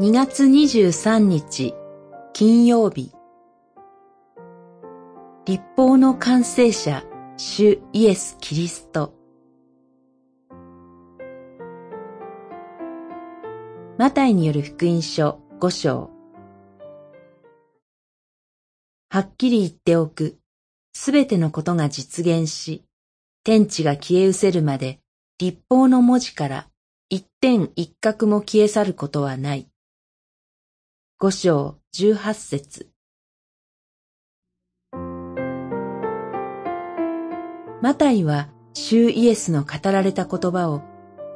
2月23日金曜日。立法の完成者主イエス・キリスト。マタイによる福音書5章。はっきり言っておく、すべてのことが実現し、天地が消え失せるまで立法の文字から一点一角も消え去ることはない。五章十八節マタイは、主イエスの語られた言葉を、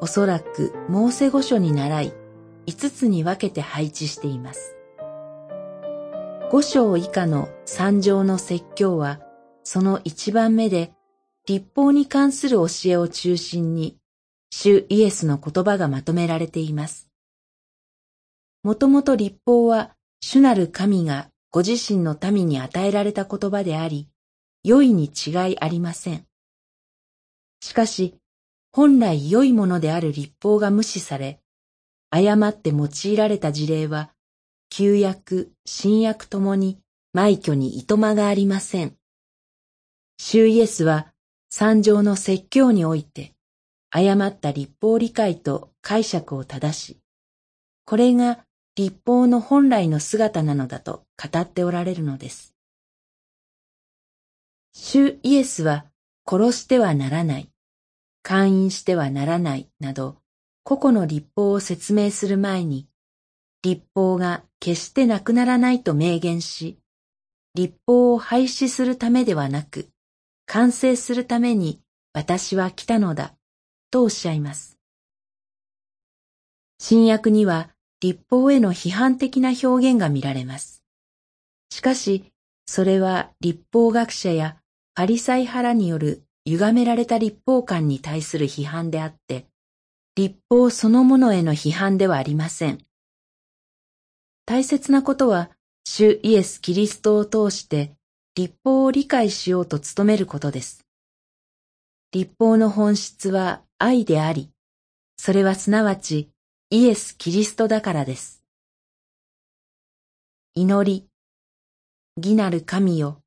おそらくモーセ五書に習い、五つに分けて配置しています。五章以下の三条の説教は、その一番目で、立法に関する教えを中心に、主イエスの言葉がまとめられています。もともと立法は主なる神がご自身の民に与えられた言葉であり、良いに違いありません。しかし、本来良いものである立法が無視され、誤って用いられた事例は、旧約、新約ともに埋挙にいとまがありません。主イエスは三条の説教において、誤った立法理解と解釈を正し、これが立法の本来の姿なのだと語っておられるのです。主イエスは殺してはならない、勧誘してはならないなど、個々の立法を説明する前に、立法が決してなくならないと明言し、立法を廃止するためではなく、完成するために私は来たのだ、とおっしゃいます。新約には立法への批判的な表現が見られます。しかし、それは立法学者やパリサイ派らによる歪められた立法観に対する批判であって、立法そのものへの批判ではありません。大切なことは、主イエス・キリストを通して立法を理解しようと努めることです。立法の本質は愛であり、それはすなわちイエス・キリストだからです。祈り、義なる神よ、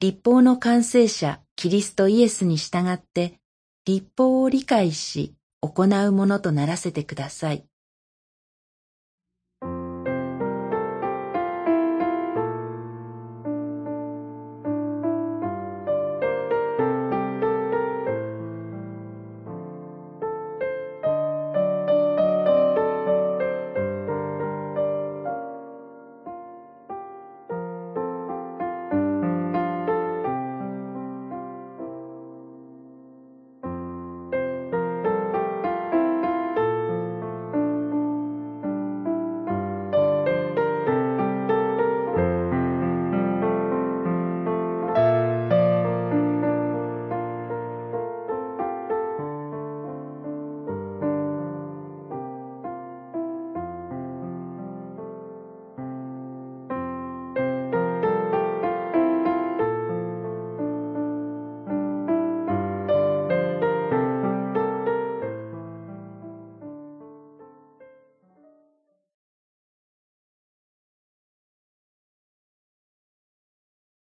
立法の完成者、キリストイエスに従って、立法を理解し、行うものとならせてください。